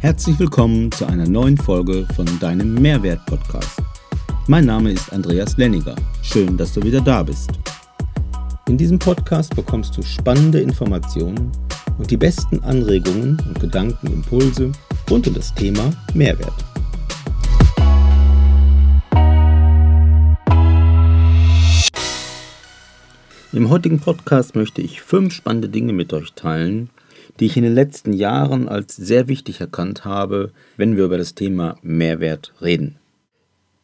Herzlich willkommen zu einer neuen Folge von deinem Mehrwert-Podcast. Mein Name ist Andreas Lenniger. Schön, dass du wieder da bist. In diesem Podcast bekommst du spannende Informationen und die besten Anregungen und Gedankenimpulse rund um das Thema Mehrwert. Im heutigen Podcast möchte ich fünf spannende Dinge mit euch teilen, die ich in den letzten Jahren als sehr wichtig erkannt habe, wenn wir über das Thema Mehrwert reden.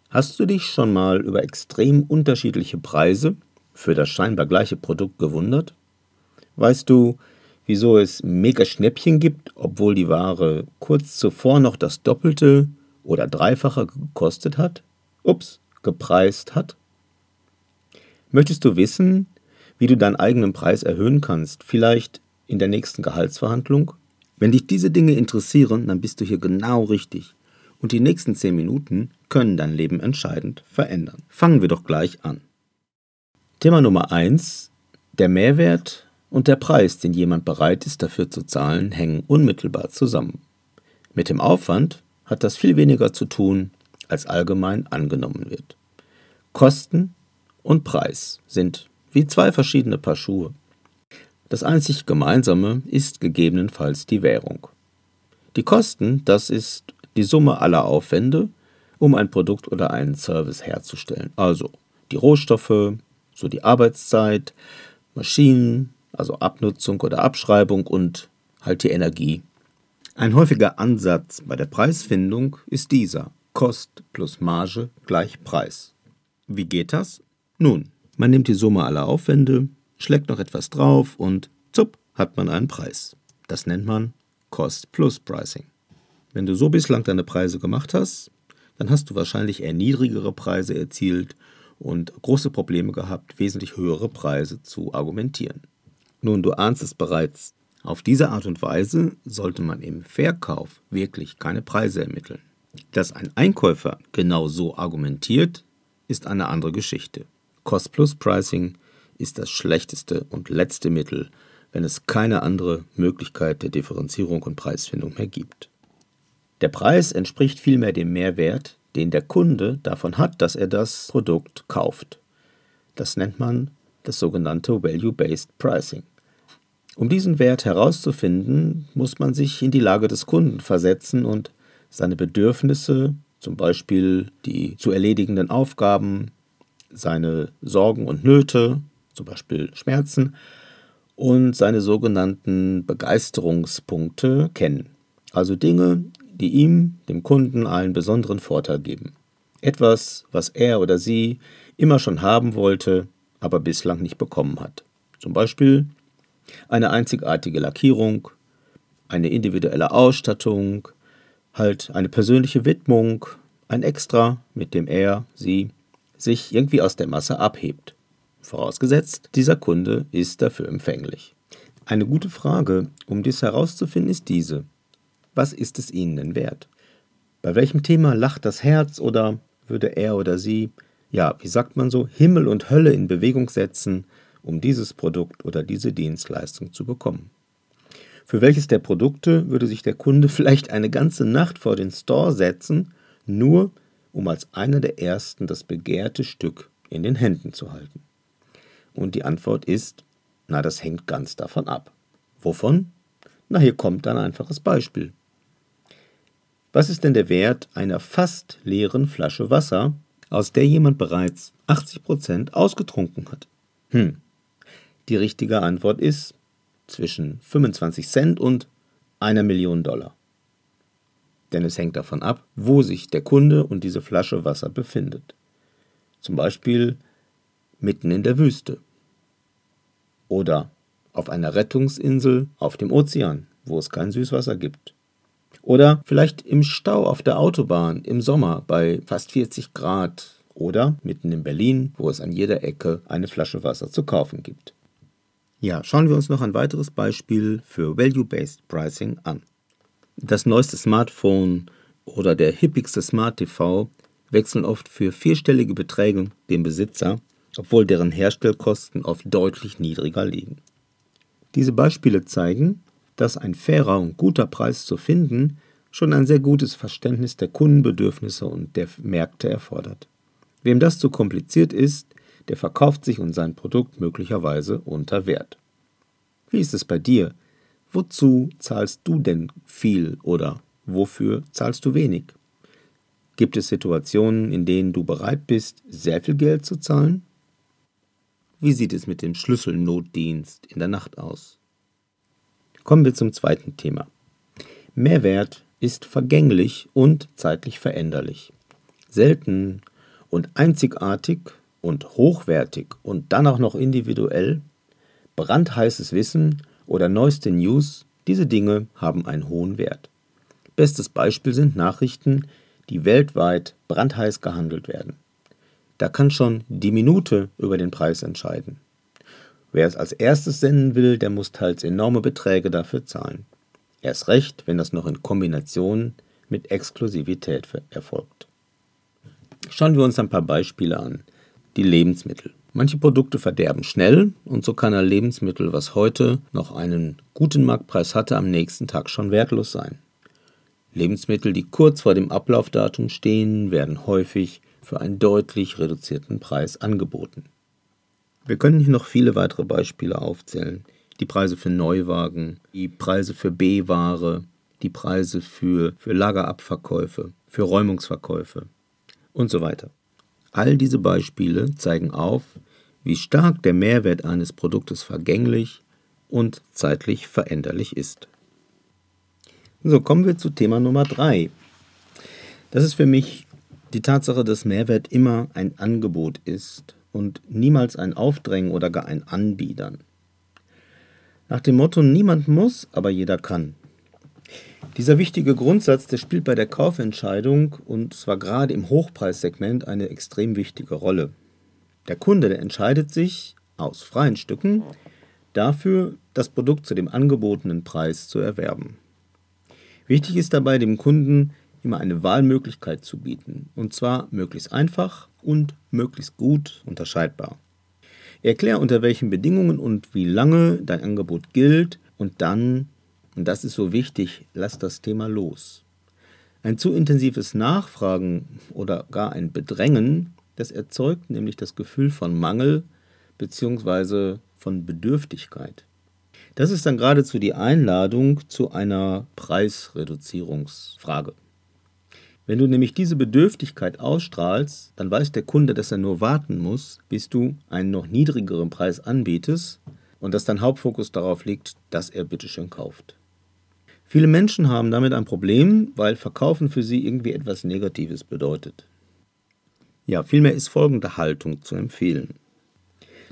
Hast du dich schon mal über extrem unterschiedliche Preise für das scheinbar gleiche Produkt gewundert? Weißt du, wieso es mega Schnäppchen gibt, obwohl die Ware kurz zuvor noch das Doppelte oder Dreifache gekostet hat? Ups, gepreist hat? Möchtest du wissen, wie du deinen eigenen Preis erhöhen kannst, vielleicht in der nächsten Gehaltsverhandlung? Wenn dich diese Dinge interessieren, dann bist du hier genau richtig. Und die nächsten 10 Minuten können dein Leben entscheidend verändern. Fangen wir doch gleich an. Thema Nummer 1. Der Mehrwert und der Preis, den jemand bereit ist dafür zu zahlen, hängen unmittelbar zusammen. Mit dem Aufwand hat das viel weniger zu tun, als allgemein angenommen wird. Kosten und Preis sind wie zwei verschiedene Paar Schuhe. Das einzig Gemeinsame ist gegebenenfalls die Währung. Die Kosten, das ist die Summe aller Aufwände, um ein Produkt oder einen Service herzustellen. Also die Rohstoffe, so die Arbeitszeit, Maschinen, also Abnutzung oder Abschreibung und halt die Energie. Ein häufiger Ansatz bei der Preisfindung ist dieser. Kost plus Marge gleich Preis. Wie geht das? Nun, man nimmt die Summe aller Aufwände, schlägt noch etwas drauf und zupp hat man einen Preis. Das nennt man Cost Plus Pricing. Wenn du so bislang deine Preise gemacht hast, dann hast du wahrscheinlich eher niedrigere Preise erzielt und große Probleme gehabt, wesentlich höhere Preise zu argumentieren. Nun, du ahnst es bereits. Auf diese Art und Weise sollte man im Verkauf wirklich keine Preise ermitteln. Dass ein Einkäufer genau so argumentiert, ist eine andere Geschichte. Cost-Plus-Pricing ist das schlechteste und letzte Mittel, wenn es keine andere Möglichkeit der Differenzierung und Preisfindung mehr gibt. Der Preis entspricht vielmehr dem Mehrwert, den der Kunde davon hat, dass er das Produkt kauft. Das nennt man das sogenannte Value-Based Pricing. Um diesen Wert herauszufinden, muss man sich in die Lage des Kunden versetzen und seine Bedürfnisse, zum Beispiel die zu erledigenden Aufgaben, seine Sorgen und Nöte, zum Beispiel Schmerzen, und seine sogenannten Begeisterungspunkte kennen. Also Dinge, die ihm, dem Kunden, einen besonderen Vorteil geben. Etwas, was er oder sie immer schon haben wollte, aber bislang nicht bekommen hat. Zum Beispiel eine einzigartige Lackierung, eine individuelle Ausstattung, halt eine persönliche Widmung, ein Extra, mit dem er, sie sich irgendwie aus der Masse abhebt. Vorausgesetzt, dieser Kunde ist dafür empfänglich. Eine gute Frage, um dies herauszufinden, ist diese. Was ist es Ihnen denn wert? Bei welchem Thema lacht das Herz oder würde er oder sie, ja, wie sagt man so, Himmel und Hölle in Bewegung setzen, um dieses Produkt oder diese Dienstleistung zu bekommen? Für welches der Produkte würde sich der Kunde vielleicht eine ganze Nacht vor den Store setzen, nur um als einer der ersten das begehrte Stück in den Händen zu halten? Und die Antwort ist, na, das hängt ganz davon ab. Wovon? Na, hier kommt ein einfaches Beispiel. Was ist denn der Wert einer fast leeren Flasche Wasser, aus der jemand bereits 80% ausgetrunken hat? Hm. Die richtige Antwort ist zwischen 25 Cent und einer Million Dollar denn es hängt davon ab, wo sich der Kunde und diese Flasche Wasser befindet. Zum Beispiel mitten in der Wüste oder auf einer Rettungsinsel auf dem Ozean, wo es kein Süßwasser gibt. Oder vielleicht im Stau auf der Autobahn im Sommer bei fast 40 Grad oder mitten in Berlin, wo es an jeder Ecke eine Flasche Wasser zu kaufen gibt. Ja, schauen wir uns noch ein weiteres Beispiel für Value-Based Pricing an. Das neueste Smartphone oder der hippigste Smart TV wechseln oft für vierstellige Beträge den Besitzer, obwohl deren Herstellkosten oft deutlich niedriger liegen. Diese Beispiele zeigen, dass ein fairer und guter Preis zu finden schon ein sehr gutes Verständnis der Kundenbedürfnisse und der Märkte erfordert. Wem das zu kompliziert ist, der verkauft sich und sein Produkt möglicherweise unter Wert. Wie ist es bei dir? Wozu zahlst du denn viel oder wofür zahlst du wenig? Gibt es Situationen, in denen du bereit bist, sehr viel Geld zu zahlen? Wie sieht es mit dem Schlüsselnotdienst in der Nacht aus? Kommen wir zum zweiten Thema. Mehrwert ist vergänglich und zeitlich veränderlich. Selten und einzigartig und hochwertig und dann auch noch individuell, brandheißes Wissen oder neueste News, diese Dinge haben einen hohen Wert. Bestes Beispiel sind Nachrichten, die weltweit brandheiß gehandelt werden. Da kann schon die Minute über den Preis entscheiden. Wer es als erstes senden will, der muss teils enorme Beträge dafür zahlen. Erst recht, wenn das noch in Kombination mit Exklusivität erfolgt. Schauen wir uns ein paar Beispiele an. Die Lebensmittel. Manche Produkte verderben schnell und so kann ein Lebensmittel, was heute noch einen guten Marktpreis hatte, am nächsten Tag schon wertlos sein. Lebensmittel, die kurz vor dem Ablaufdatum stehen, werden häufig für einen deutlich reduzierten Preis angeboten. Wir können hier noch viele weitere Beispiele aufzählen. Die Preise für Neuwagen, die Preise für B-Ware, die Preise für, für Lagerabverkäufe, für Räumungsverkäufe und so weiter. All diese Beispiele zeigen auf, wie stark der Mehrwert eines Produktes vergänglich und zeitlich veränderlich ist. So, kommen wir zu Thema Nummer 3. Das ist für mich die Tatsache, dass Mehrwert immer ein Angebot ist und niemals ein Aufdrängen oder gar ein Anbiedern. Nach dem Motto, niemand muss, aber jeder kann. Dieser wichtige Grundsatz, der spielt bei der Kaufentscheidung und zwar gerade im Hochpreissegment eine extrem wichtige Rolle. Der Kunde, der entscheidet sich aus freien Stücken dafür, das Produkt zu dem angebotenen Preis zu erwerben. Wichtig ist dabei, dem Kunden immer eine Wahlmöglichkeit zu bieten, und zwar möglichst einfach und möglichst gut unterscheidbar. Erklär unter welchen Bedingungen und wie lange dein Angebot gilt und dann, und das ist so wichtig, lass das Thema los. Ein zu intensives Nachfragen oder gar ein Bedrängen, das erzeugt nämlich das Gefühl von Mangel bzw. von Bedürftigkeit. Das ist dann geradezu die Einladung zu einer Preisreduzierungsfrage. Wenn du nämlich diese Bedürftigkeit ausstrahlst, dann weiß der Kunde, dass er nur warten muss, bis du einen noch niedrigeren Preis anbietest und dass dein Hauptfokus darauf liegt, dass er bitteschön kauft. Viele Menschen haben damit ein Problem, weil Verkaufen für sie irgendwie etwas Negatives bedeutet. Ja, vielmehr ist folgende Haltung zu empfehlen.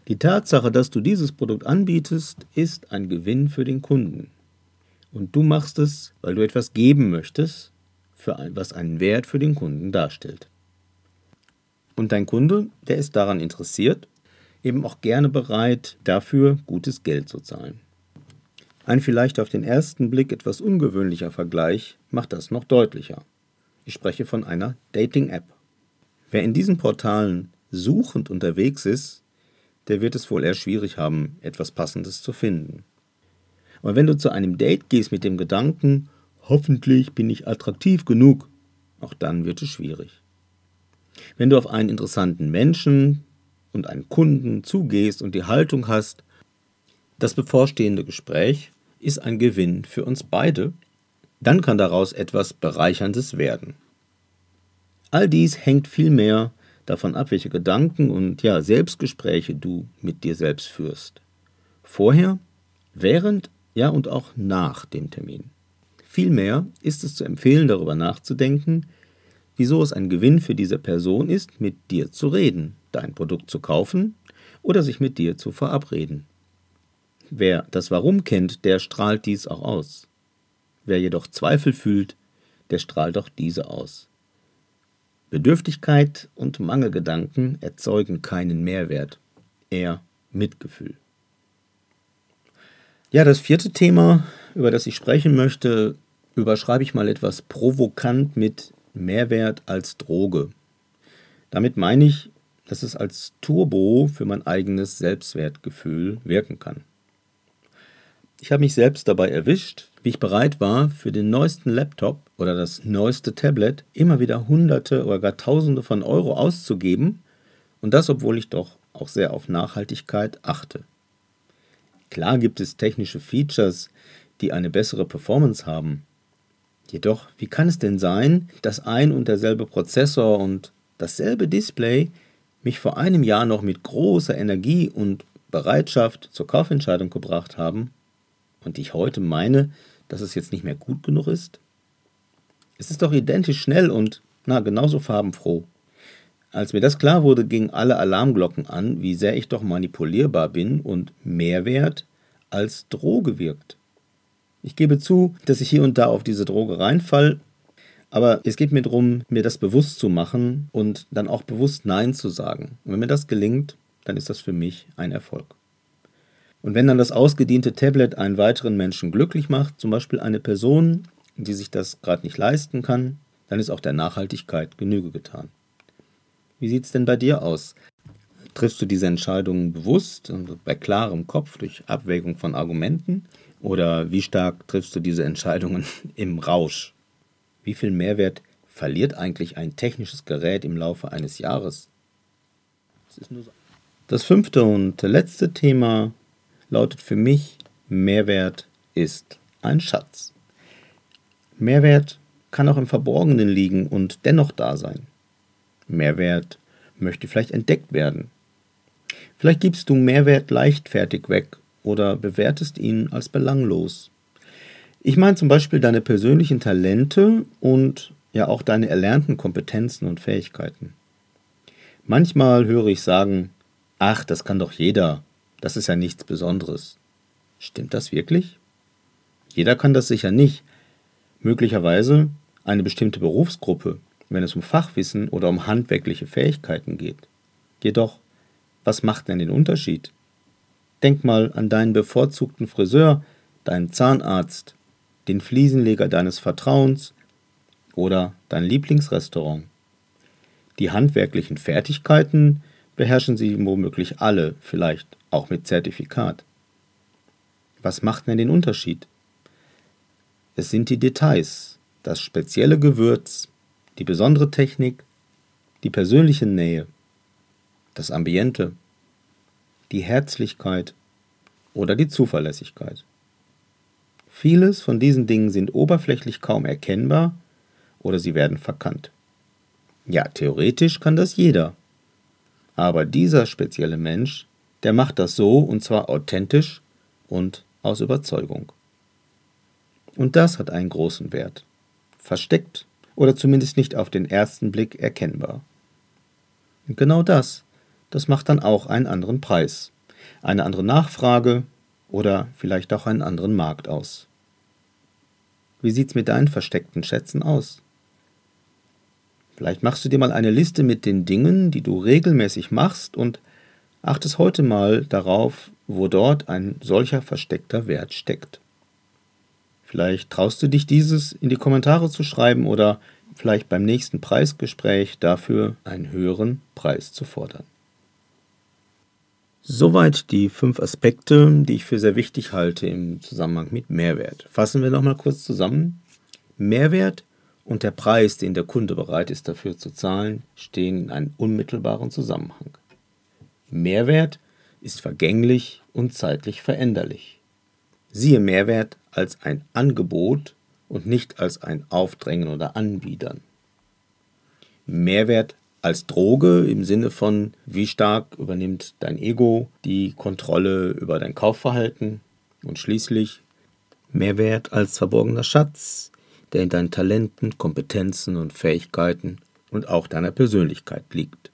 Die Tatsache, dass du dieses Produkt anbietest, ist ein Gewinn für den Kunden. Und du machst es, weil du etwas geben möchtest für ein, was einen Wert für den Kunden darstellt. Und dein Kunde, der ist daran interessiert, eben auch gerne bereit, dafür gutes Geld zu zahlen. Ein vielleicht auf den ersten Blick etwas ungewöhnlicher Vergleich macht das noch deutlicher. Ich spreche von einer Dating-App. Wer in diesen Portalen suchend unterwegs ist, der wird es wohl eher schwierig haben, etwas Passendes zu finden. Und wenn du zu einem Date gehst mit dem Gedanken, hoffentlich bin ich attraktiv genug, auch dann wird es schwierig. Wenn du auf einen interessanten Menschen und einen Kunden zugehst und die Haltung hast, das bevorstehende Gespräch ist ein Gewinn für uns beide, dann kann daraus etwas Bereicherndes werden. All dies hängt vielmehr davon ab, welche Gedanken und ja, Selbstgespräche du mit dir selbst führst. Vorher, während, ja und auch nach dem Termin. Vielmehr ist es zu empfehlen, darüber nachzudenken, wieso es ein Gewinn für diese Person ist, mit dir zu reden, dein Produkt zu kaufen oder sich mit dir zu verabreden. Wer das Warum kennt, der strahlt dies auch aus. Wer jedoch Zweifel fühlt, der strahlt auch diese aus. Bedürftigkeit und Mangelgedanken erzeugen keinen Mehrwert, eher Mitgefühl. Ja, das vierte Thema, über das ich sprechen möchte, überschreibe ich mal etwas provokant mit Mehrwert als Droge. Damit meine ich, dass es als Turbo für mein eigenes Selbstwertgefühl wirken kann. Ich habe mich selbst dabei erwischt, wie ich bereit war, für den neuesten Laptop oder das neueste Tablet immer wieder Hunderte oder gar Tausende von Euro auszugeben und das, obwohl ich doch auch sehr auf Nachhaltigkeit achte. Klar gibt es technische Features, die eine bessere Performance haben. Jedoch, wie kann es denn sein, dass ein und derselbe Prozessor und dasselbe Display mich vor einem Jahr noch mit großer Energie und Bereitschaft zur Kaufentscheidung gebracht haben und ich heute meine, dass es jetzt nicht mehr gut genug ist? Es ist doch identisch schnell und na, genauso farbenfroh. Als mir das klar wurde, gingen alle Alarmglocken an, wie sehr ich doch manipulierbar bin und Mehrwert als Droge wirkt. Ich gebe zu, dass ich hier und da auf diese Droge reinfall, aber es geht mir darum, mir das bewusst zu machen und dann auch bewusst Nein zu sagen. Und wenn mir das gelingt, dann ist das für mich ein Erfolg. Und wenn dann das ausgediente Tablet einen weiteren Menschen glücklich macht, zum Beispiel eine Person, die sich das gerade nicht leisten kann, dann ist auch der Nachhaltigkeit Genüge getan. Wie sieht es denn bei dir aus? Triffst du diese Entscheidungen bewusst und bei klarem Kopf durch Abwägung von Argumenten? Oder wie stark triffst du diese Entscheidungen im Rausch? Wie viel Mehrwert verliert eigentlich ein technisches Gerät im Laufe eines Jahres? Das fünfte und letzte Thema lautet für mich, Mehrwert ist ein Schatz. Mehrwert kann auch im Verborgenen liegen und dennoch da sein. Mehrwert möchte vielleicht entdeckt werden. Vielleicht gibst du Mehrwert leichtfertig weg oder bewertest ihn als belanglos. Ich meine zum Beispiel deine persönlichen Talente und ja auch deine erlernten Kompetenzen und Fähigkeiten. Manchmal höre ich sagen, ach, das kann doch jeder, das ist ja nichts Besonderes. Stimmt das wirklich? Jeder kann das sicher nicht. Möglicherweise eine bestimmte Berufsgruppe, wenn es um Fachwissen oder um handwerkliche Fähigkeiten geht. Jedoch, was macht denn den Unterschied? Denk mal an deinen bevorzugten Friseur, deinen Zahnarzt, den Fliesenleger deines Vertrauens oder dein Lieblingsrestaurant. Die handwerklichen Fertigkeiten beherrschen sie womöglich alle, vielleicht auch mit Zertifikat. Was macht denn den Unterschied? Es sind die Details, das spezielle Gewürz, die besondere Technik, die persönliche Nähe, das Ambiente, die Herzlichkeit oder die Zuverlässigkeit. Vieles von diesen Dingen sind oberflächlich kaum erkennbar oder sie werden verkannt. Ja, theoretisch kann das jeder. Aber dieser spezielle Mensch der macht das so und zwar authentisch und aus Überzeugung. Und das hat einen großen Wert. Versteckt oder zumindest nicht auf den ersten Blick erkennbar. Und genau das, das macht dann auch einen anderen Preis, eine andere Nachfrage oder vielleicht auch einen anderen Markt aus. Wie sieht's mit deinen versteckten Schätzen aus? Vielleicht machst du dir mal eine Liste mit den Dingen, die du regelmäßig machst und achtest heute mal darauf, wo dort ein solcher versteckter Wert steckt. Vielleicht traust du dich dieses in die Kommentare zu schreiben oder vielleicht beim nächsten Preisgespräch dafür einen höheren Preis zu fordern. Soweit die fünf Aspekte, die ich für sehr wichtig halte im Zusammenhang mit Mehrwert. Fassen wir nochmal kurz zusammen. Mehrwert und der Preis, den der Kunde bereit ist dafür zu zahlen, stehen in einem unmittelbaren Zusammenhang. Mehrwert ist vergänglich und zeitlich veränderlich. Siehe Mehrwert als ein Angebot und nicht als ein Aufdrängen oder Anbiedern. Mehrwert als Droge im Sinne von, wie stark übernimmt dein Ego die Kontrolle über dein Kaufverhalten und schließlich Mehrwert als verborgener Schatz, der in deinen Talenten, Kompetenzen und Fähigkeiten und auch deiner Persönlichkeit liegt.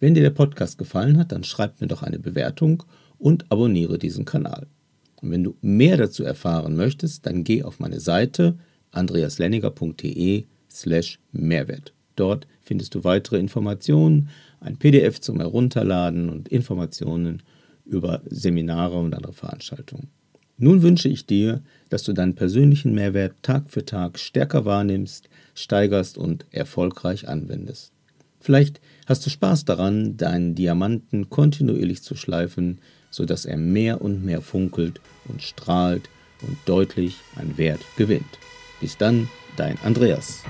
Wenn dir der Podcast gefallen hat, dann schreib mir doch eine Bewertung und abonniere diesen Kanal. Und wenn du mehr dazu erfahren möchtest, dann geh auf meine Seite andreaslenniger.de slash Mehrwert. Dort findest du weitere Informationen, ein PDF zum Herunterladen und Informationen über Seminare und andere Veranstaltungen. Nun wünsche ich dir, dass du deinen persönlichen Mehrwert Tag für Tag stärker wahrnimmst, steigerst und erfolgreich anwendest. Vielleicht hast du Spaß daran, deinen Diamanten kontinuierlich zu schleifen, sodass er mehr und mehr funkelt und strahlt und deutlich an Wert gewinnt. Bis dann, dein Andreas.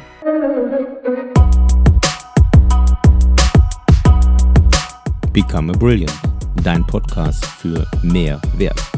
Become a Brilliant, dein Podcast für mehr Wert.